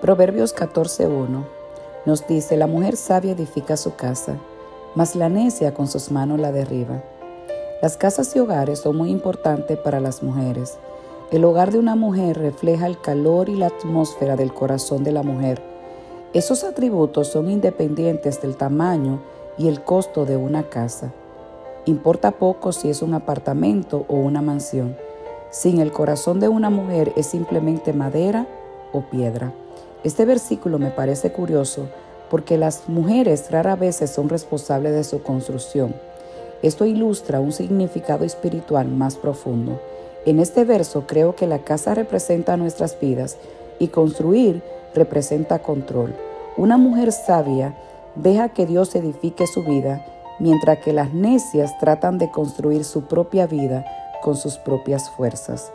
Proverbios 14.1 nos dice, la mujer sabia edifica su casa, mas la necia con sus manos la derriba. Las casas y hogares son muy importantes para las mujeres. El hogar de una mujer refleja el calor y la atmósfera del corazón de la mujer. Esos atributos son independientes del tamaño y el costo de una casa. Importa poco si es un apartamento o una mansión. Sin el corazón de una mujer es simplemente madera o piedra. Este versículo me parece curioso porque las mujeres rara vez son responsables de su construcción. Esto ilustra un significado espiritual más profundo. En este verso creo que la casa representa nuestras vidas y construir representa control. Una mujer sabia deja que Dios edifique su vida, mientras que las necias tratan de construir su propia vida con sus propias fuerzas.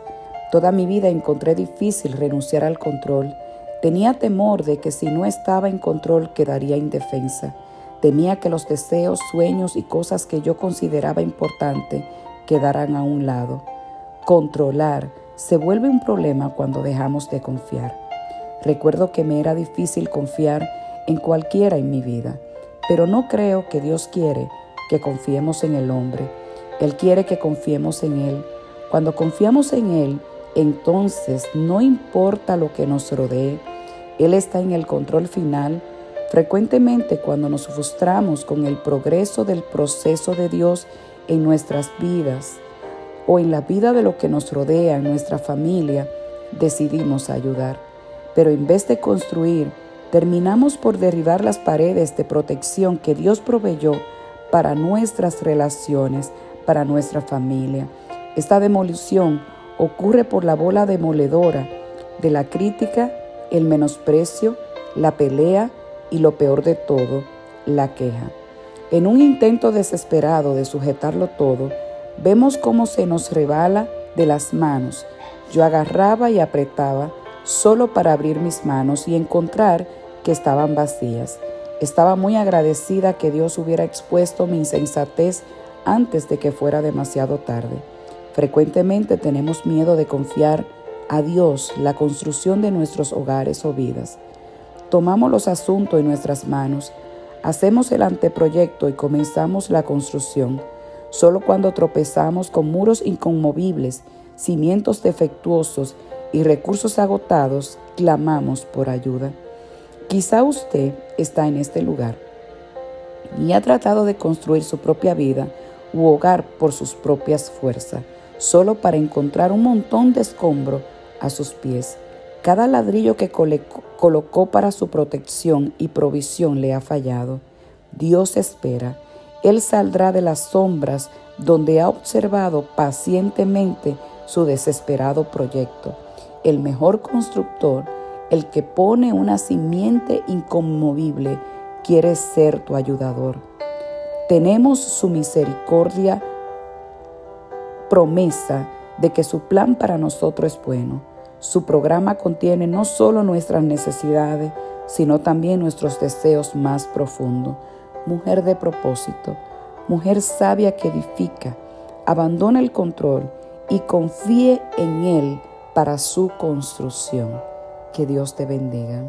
Toda mi vida encontré difícil renunciar al control. Tenía temor de que si no estaba en control quedaría indefensa. Temía que los deseos, sueños y cosas que yo consideraba importante quedaran a un lado. Controlar se vuelve un problema cuando dejamos de confiar. Recuerdo que me era difícil confiar en cualquiera en mi vida, pero no creo que Dios quiere que confiemos en el hombre. Él quiere que confiemos en Él. Cuando confiamos en Él, entonces no importa lo que nos rodee, Él está en el control final. Frecuentemente cuando nos frustramos con el progreso del proceso de Dios en nuestras vidas, o en la vida de lo que nos rodea, en nuestra familia, decidimos ayudar. Pero en vez de construir, terminamos por derribar las paredes de protección que Dios proveyó para nuestras relaciones, para nuestra familia. Esta demolición ocurre por la bola demoledora de la crítica, el menosprecio, la pelea y lo peor de todo, la queja. En un intento desesperado de sujetarlo todo, Vemos cómo se nos rebala de las manos. Yo agarraba y apretaba solo para abrir mis manos y encontrar que estaban vacías. Estaba muy agradecida que Dios hubiera expuesto mi insensatez antes de que fuera demasiado tarde. Frecuentemente tenemos miedo de confiar a Dios la construcción de nuestros hogares o vidas. Tomamos los asuntos en nuestras manos, hacemos el anteproyecto y comenzamos la construcción. Solo cuando tropezamos con muros inconmovibles, cimientos defectuosos y recursos agotados, clamamos por ayuda. Quizá usted está en este lugar y ha tratado de construir su propia vida u hogar por sus propias fuerzas, solo para encontrar un montón de escombro a sus pies. Cada ladrillo que colocó para su protección y provisión le ha fallado. Dios espera él saldrá de las sombras donde ha observado pacientemente su desesperado proyecto. El mejor constructor, el que pone una simiente inconmovible, quiere ser tu ayudador. Tenemos su misericordia, promesa de que su plan para nosotros es bueno. Su programa contiene no solo nuestras necesidades, sino también nuestros deseos más profundos mujer de propósito, mujer sabia que edifica, abandona el control y confíe en Él para su construcción. Que Dios te bendiga.